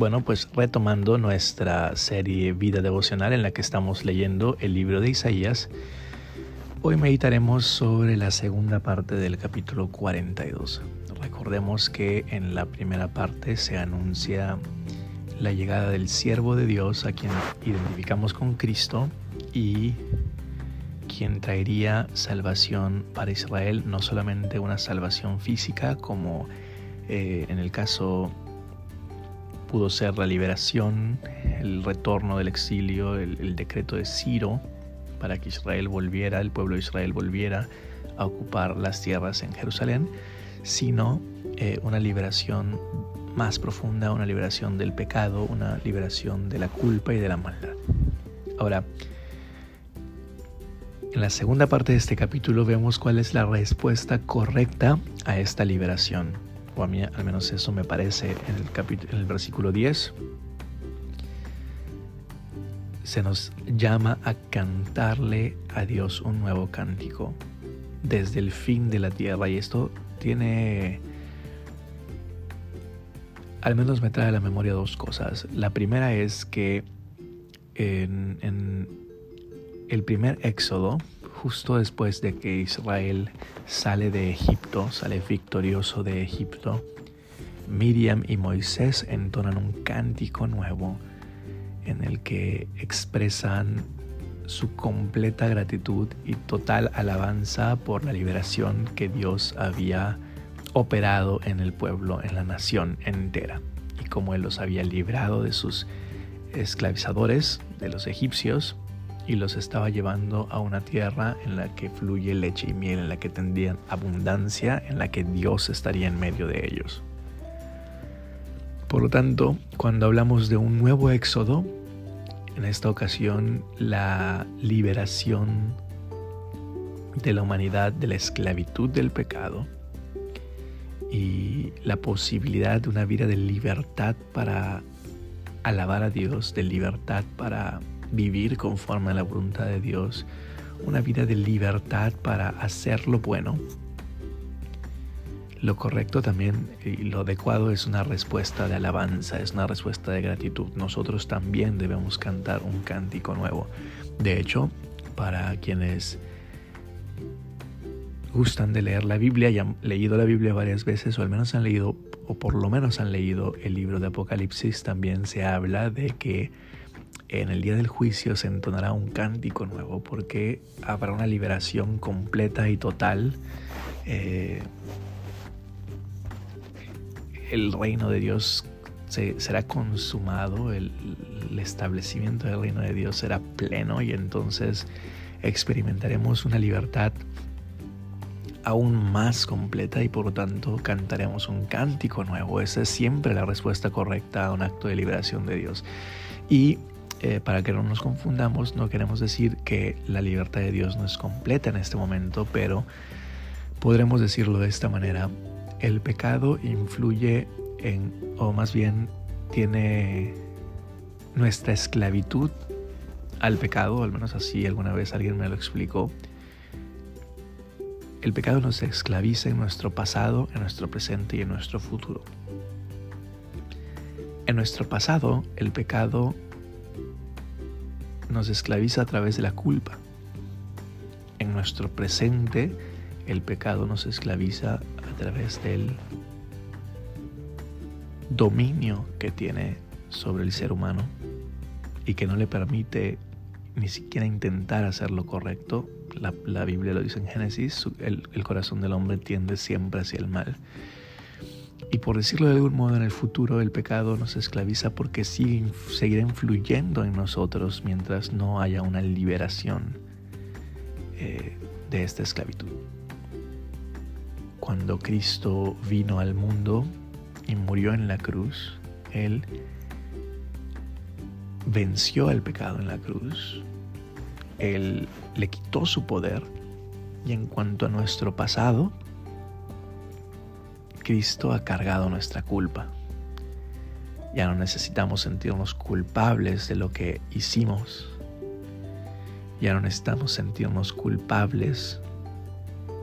Bueno, pues retomando nuestra serie Vida Devocional en la que estamos leyendo el libro de Isaías, hoy meditaremos sobre la segunda parte del capítulo 42. Recordemos que en la primera parte se anuncia la llegada del siervo de Dios a quien identificamos con Cristo y quien traería salvación para Israel, no solamente una salvación física como eh, en el caso pudo ser la liberación, el retorno del exilio, el, decreto de Ciro para que Israel volviera, el pueblo de Israel volviera a ocupar las tierras en Jerusalén, sino eh, una liberación más profunda, una liberación del pecado, una liberación de la culpa y de la maldad. Ahora, en la segunda parte de este capítulo vemos cuál es la respuesta correcta a esta liberación a mí al menos eso me parece en el, en el versículo 10, se nos llama a cantarle a Dios un nuevo cántico desde el fin de la tierra y esto tiene al menos me trae a la memoria dos cosas. La primera es que en, en el primer éxodo, justo después de que Israel sale de Egipto, sale victorioso de Egipto, Miriam y Moisés entonan un cántico nuevo en el que expresan su completa gratitud y total alabanza por la liberación que Dios había operado en el pueblo, en la nación entera, y como Él los había librado de sus esclavizadores, de los egipcios, y los estaba llevando a una tierra en la que fluye leche y miel, en la que tendrían abundancia, en la que Dios estaría en medio de ellos. Por lo tanto, cuando hablamos de un nuevo éxodo, en esta ocasión la liberación de la humanidad de la esclavitud del pecado y la posibilidad de una vida de libertad para alabar a Dios, de libertad para vivir conforme a la voluntad de Dios, una vida de libertad para hacer lo bueno. Lo correcto también y lo adecuado es una respuesta de alabanza, es una respuesta de gratitud. Nosotros también debemos cantar un cántico nuevo. De hecho, para quienes gustan de leer la Biblia y han leído la Biblia varias veces o al menos han leído o por lo menos han leído el libro de Apocalipsis, también se habla de que en el día del juicio se entonará un cántico nuevo porque habrá una liberación completa y total. Eh, el reino de Dios será consumado, el, establecimiento del reino de Dios será pleno y entonces experimentaremos una libertad aún más completa y por lo tanto cantaremos un cántico nuevo. Esa es siempre la respuesta correcta a un acto de liberación de Dios. Y eh, para que no nos confundamos, no queremos decir que la libertad de Dios no es completa en este momento, pero podremos decirlo de esta manera. El pecado influye en, o más bien tiene nuestra esclavitud al pecado, al menos así alguna vez alguien me lo explicó. El pecado nos esclaviza en nuestro pasado, en nuestro presente y en nuestro futuro. En nuestro pasado, el pecado nos esclaviza a través de la culpa. En nuestro presente, el pecado nos esclaviza a través del dominio que tiene sobre el ser humano y que no le permite ni siquiera intentar hacer lo correcto. La, Biblia lo dice en Génesis, el, corazón del hombre tiende siempre hacia el mal. Y por decirlo de algún modo, en el futuro el pecado nos esclaviza porque sigue, seguirá influyendo en nosotros mientras no haya una liberación eh, de esta esclavitud. Cuando Cristo vino al mundo y murió en la cruz, Él venció al pecado en la cruz, Él le quitó su poder y en cuanto a nuestro pasado, Cristo ha cargado nuestra culpa. Ya no necesitamos sentirnos culpables de lo que hicimos. Ya no necesitamos sentirnos culpables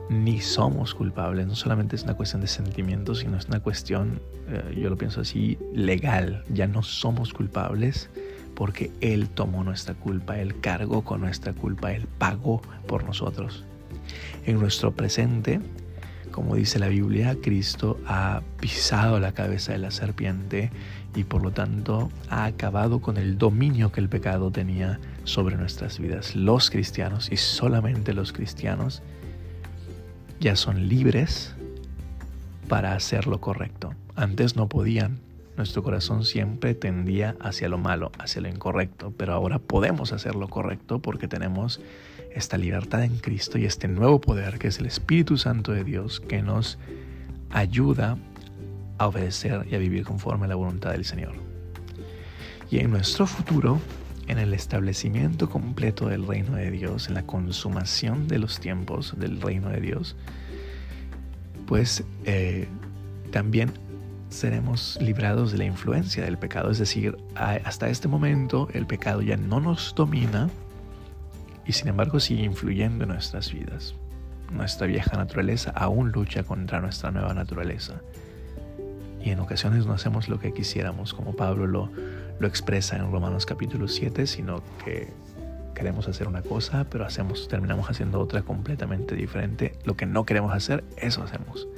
ni somos culpables. No solamente es una cuestión de sentimientos, sino es una cuestión, eh, yo lo pienso así, legal. Ya no somos culpables porque Él tomó nuestra culpa, Él cargó con nuestra culpa, Él pagó por nosotros. En nuestro presente, como dice la Biblia, Cristo ha pisado la cabeza de la serpiente y por lo tanto ha acabado con el dominio que el pecado tenía sobre nuestras vidas. Los cristianos y solamente los cristianos ya son libres para hacer lo correcto. Antes no podían. Nuestro corazón siempre tendía hacia lo malo, hacia lo incorrecto, pero ahora podemos hacer lo correcto porque tenemos esta libertad en Cristo y este nuevo poder que es el Espíritu Santo de Dios que nos ayuda a obedecer y a vivir conforme a la voluntad del Señor. Y en nuestro futuro, en el establecimiento completo del reino de Dios, en la consumación de los tiempos del reino de Dios, pues eh, también seremos librados de la influencia del pecado. Es decir, hasta este momento el pecado ya no nos domina y sin embargo sigue influyendo en nuestras vidas. Nuestra vieja naturaleza aún lucha contra nuestra nueva naturaleza. Y en ocasiones no hacemos lo que quisiéramos, como Pablo lo, expresa en Romanos capítulo 7, sino que queremos hacer una cosa, pero hacemos, terminamos haciendo otra completamente diferente. Lo que no queremos hacer, eso hacemos.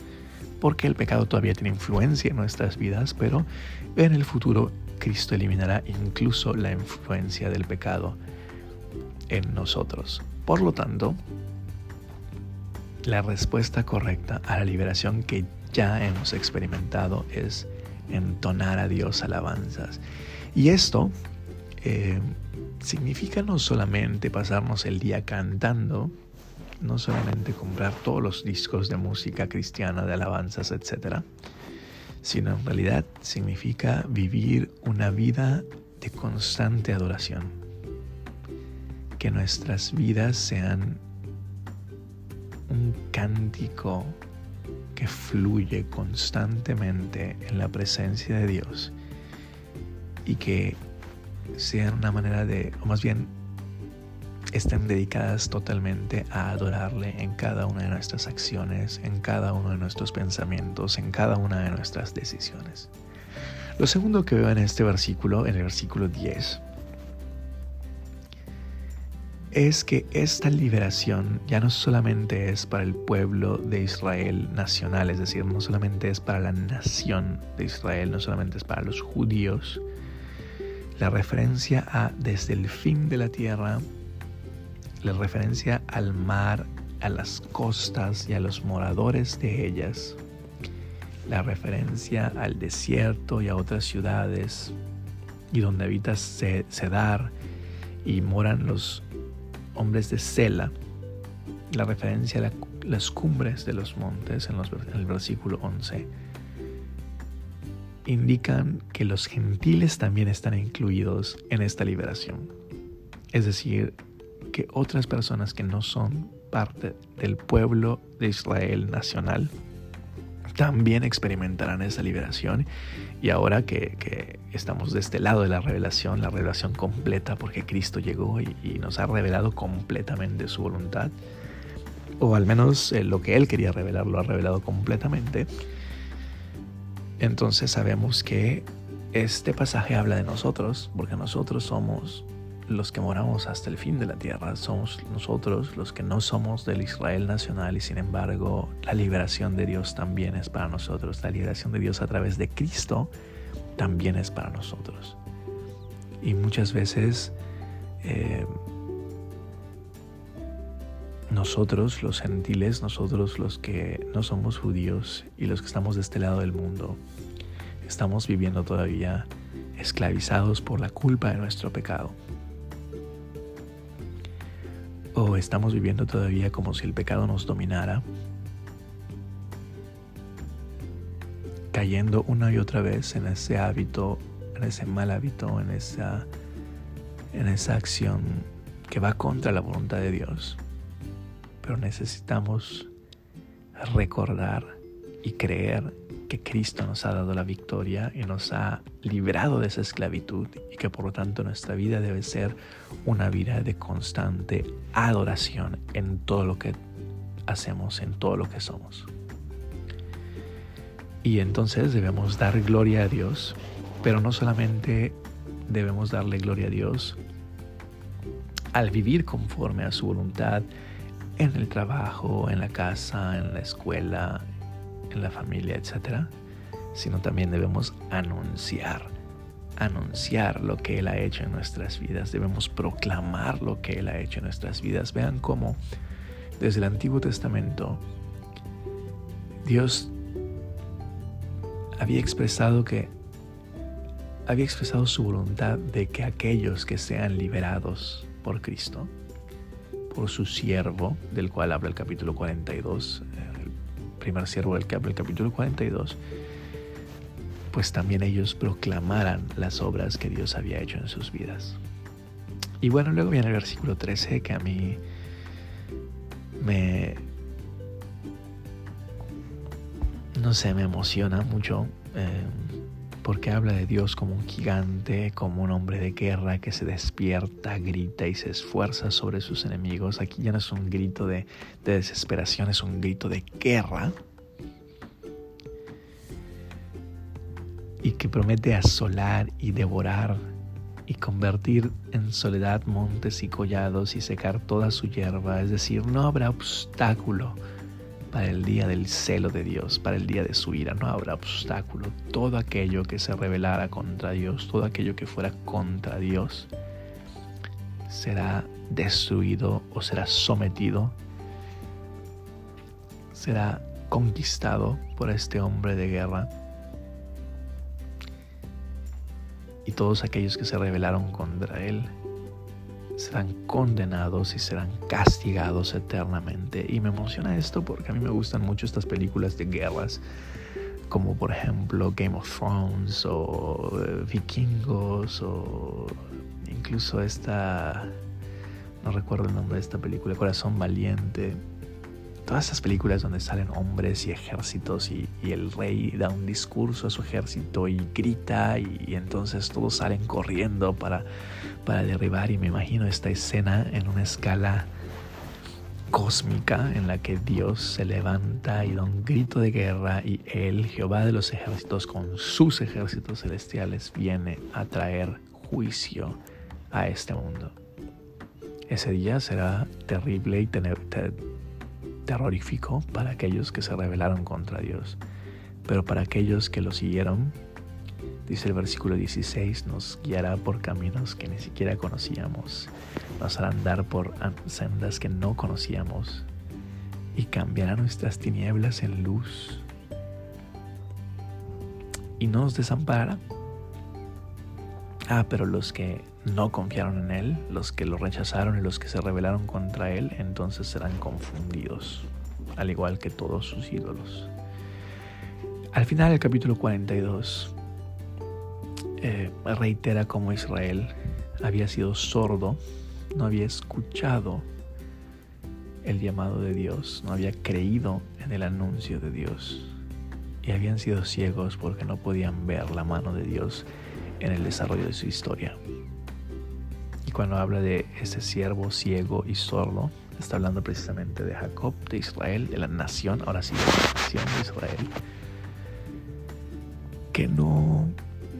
Porque el pecado todavía tiene influencia en nuestras vidas, pero en el futuro Cristo eliminará incluso la influencia del pecado en nosotros. Por lo tanto, la respuesta correcta a la liberación que ya hemos experimentado es entonar a Dios alabanzas. Y esto eh, significa no solamente pasarnos el día cantando, no solamente comprar todos los discos de música cristiana, de alabanzas, etc., sino en realidad significa vivir una vida de constante adoración. Que nuestras vidas sean un cántico que fluye constantemente en la presencia de Dios y que sean una manera de, o más bien estén dedicadas totalmente a adorarle en cada una de nuestras acciones, en cada uno de nuestros pensamientos, en cada una de nuestras decisiones. Lo segundo que veo en este versículo, en el versículo 10, es que esta liberación ya no solamente es para el pueblo de Israel nacional, es decir, no solamente es para la nación de Israel, no solamente es para los judíos. La referencia a desde el fin de la tierra, la referencia al mar, a las costas y a los moradores de ellas, la referencia al desierto y a otras ciudades, y donde habita Cedar y moran los hombres de Sela, la referencia a las cumbres de los montes en, el versículo 11, indican que los gentiles también están incluidos en esta liberación. Es decir, que otras personas que no son parte del pueblo de Israel nacional también experimentarán esa liberación. Y ahora que, estamos de este lado de la revelación, la revelación completa, porque Cristo llegó y, nos ha revelado completamente su voluntad, o al menos eh, lo que Él quería revelar lo ha revelado completamente, entonces sabemos que este pasaje habla de nosotros, porque nosotros somos los que moramos hasta el fin de la tierra, somos nosotros los que no somos del Israel nacional y sin embargo la liberación de Dios también es para nosotros, la liberación de Dios a través de Cristo también es para nosotros. Y muchas veces eh, nosotros los gentiles, nosotros los que no somos judíos y los que estamos de este lado del mundo, estamos viviendo todavía esclavizados por la culpa de nuestro pecado. O estamos viviendo todavía como si el pecado nos dominara, cayendo una y otra vez en ese hábito, en ese mal hábito, en esa, en esa acción que va contra la voluntad de Dios. Pero necesitamos recordar y creer que Cristo nos ha dado la victoria y nos ha librado de esa esclavitud y que por lo tanto nuestra vida debe ser una vida de constante adoración en todo lo que hacemos, en todo lo que somos. Y entonces debemos dar gloria a Dios, pero no solamente debemos darle gloria a Dios al vivir conforme a su voluntad en el trabajo, en la casa, en la escuela, en la familia, etc., sino también debemos anunciar, anunciar lo que Él ha hecho en nuestras vidas, debemos proclamar lo que Él ha hecho en nuestras vidas. Vean cómo desde el Antiguo Testamento Dios había expresado que había expresado su voluntad de que aquellos que sean liberados por Cristo, por su siervo, del cual habla el capítulo 42, el primer siervo del el capítulo 42, pues también ellos proclamaran las obras que Dios había hecho en sus vidas. Y bueno, luego viene el versículo 13 que a mí me... no sé, me emociona mucho. Eh, porque habla de Dios como un gigante, como un hombre de guerra que se despierta, grita y se esfuerza sobre sus enemigos. Aquí ya no es un grito de, desesperación, es un grito de guerra. Y que promete asolar y devorar y convertir en soledad montes y collados y secar toda su hierba. Es decir, no habrá obstáculo para el día del celo de Dios, para el día de su ira. No habrá obstáculo. Todo aquello que se rebelara contra Dios, todo aquello que fuera contra Dios, será destruido o será sometido, será conquistado por este hombre de guerra. Y todos aquellos que se rebelaron contra él serán condenados y serán castigados eternamente. Y me emociona esto porque a mí me gustan mucho estas películas de guerras, como por ejemplo Game of Thrones o eh, Vikingos o incluso esta, no recuerdo el nombre de esta película, Corazón Valiente todas esas películas donde salen hombres y ejércitos y, el rey da un discurso a su ejército y grita y, entonces todos salen corriendo para, para derribar y me imagino esta escena en una escala cósmica en la que Dios se levanta y da un grito de guerra y él, Jehová de los ejércitos, con sus ejércitos celestiales, viene a traer juicio a este mundo. Ese día será terrible y tener, terrorífico para aquellos que se rebelaron contra Dios, pero para aquellos que lo siguieron, dice el versículo 16, nos guiará por caminos que ni siquiera conocíamos, nos hará andar por sendas que no conocíamos. Y cambiará nuestras tinieblas en luz. Y nos desamparará. Ah, pero los que no confiaron en Él, los que lo rechazaron y los que se rebelaron contra Él, entonces serán confundidos, al igual que todos sus ídolos. Al final del capítulo 42 eh, reitera cómo Israel había sido sordo, no había escuchado el llamado de Dios, no había creído en el anuncio de Dios y habían sido ciegos porque no podían ver la mano de Dios en el desarrollo de su historia. Y cuando habla de ese siervo ciego y sordo, está hablando precisamente de Jacob, de Israel, de la nación, ahora sí, de la nación de Israel, que no,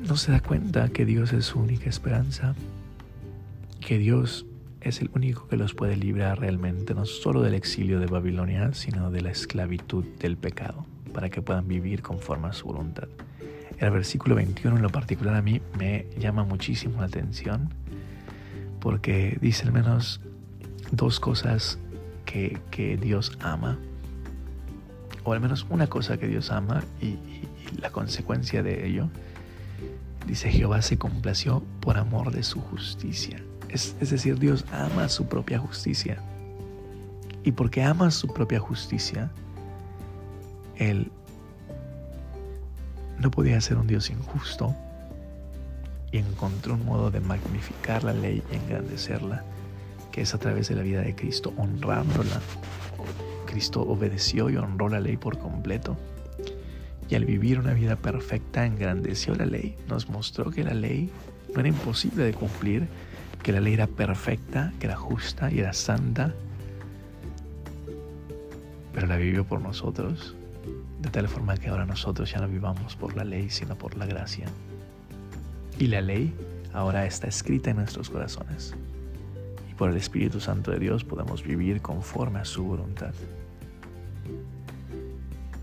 no se da cuenta que Dios es su única esperanza, que Dios es el único que los puede librar realmente, no solo del exilio de Babilonia, sino de la esclavitud del pecado, para que puedan vivir conforme a su voluntad. El versículo 21 en lo particular a mí me llama muchísimo la atención porque dice al menos dos cosas que, Dios ama, o al menos una cosa que Dios ama y, la consecuencia de ello. Dice Jehová se complació por amor de su justicia. Es, es decir, Dios ama su propia justicia. Y porque ama su propia justicia, Él no podía ser un Dios injusto y encontró un modo de magnificar la ley y engrandecerla, que es a través de la vida de Cristo, honrándola. Cristo obedeció y honró la ley por completo. Y al vivir una vida perfecta, engrandeció la ley. Nos mostró que la ley no era imposible de cumplir, que la ley era perfecta, que era justa y era santa. pero la vivió por nosotros, de tal forma que ahora nosotros ya no vivamos por la ley, sino por la gracia. Y la ley ahora está escrita en nuestros corazones. Y por el Espíritu Santo de Dios podemos vivir conforme a su voluntad.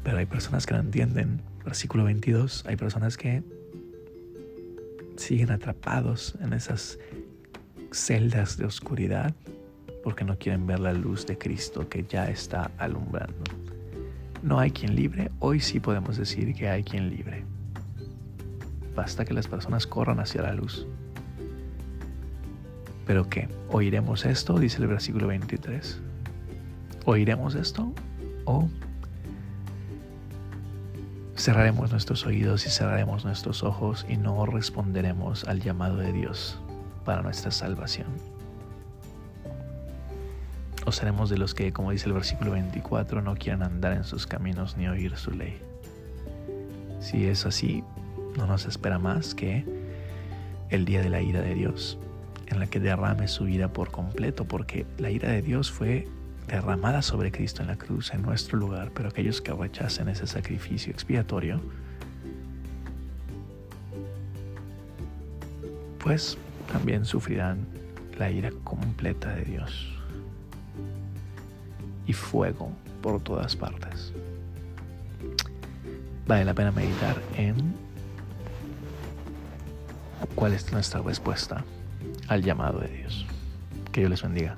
Pero hay personas que no entienden. Versículo 22, hay personas que siguen atrapados en esas celdas de oscuridad porque no quieren ver la luz de Cristo que ya está alumbrando. No hay quien libre, hoy sí podemos decir que hay quien libre. Basta que las personas corran hacia la luz. ¿Pero qué? ¿Oiremos esto? Dice el versículo 23. ¿Oiremos esto? ¿O cerraremos nuestros oídos y cerraremos nuestros ojos y no responderemos al llamado de Dios para nuestra salvación? ¿O seremos de los que, como dice el versículo 24, no quieran andar en sus caminos ni oír su ley? Si es así, no nos espera más que el día de la ira de Dios, en la que derrame su vida por completo, porque la ira de Dios fue derramada sobre Cristo en la cruz en nuestro lugar, pero aquellos que rechacen ese sacrificio expiatorio, pues también sufrirán la ira completa de Dios y fuego por todas partes. Vale la pena meditar en cuál es nuestra respuesta al llamado de Dios. Que Dios les bendiga.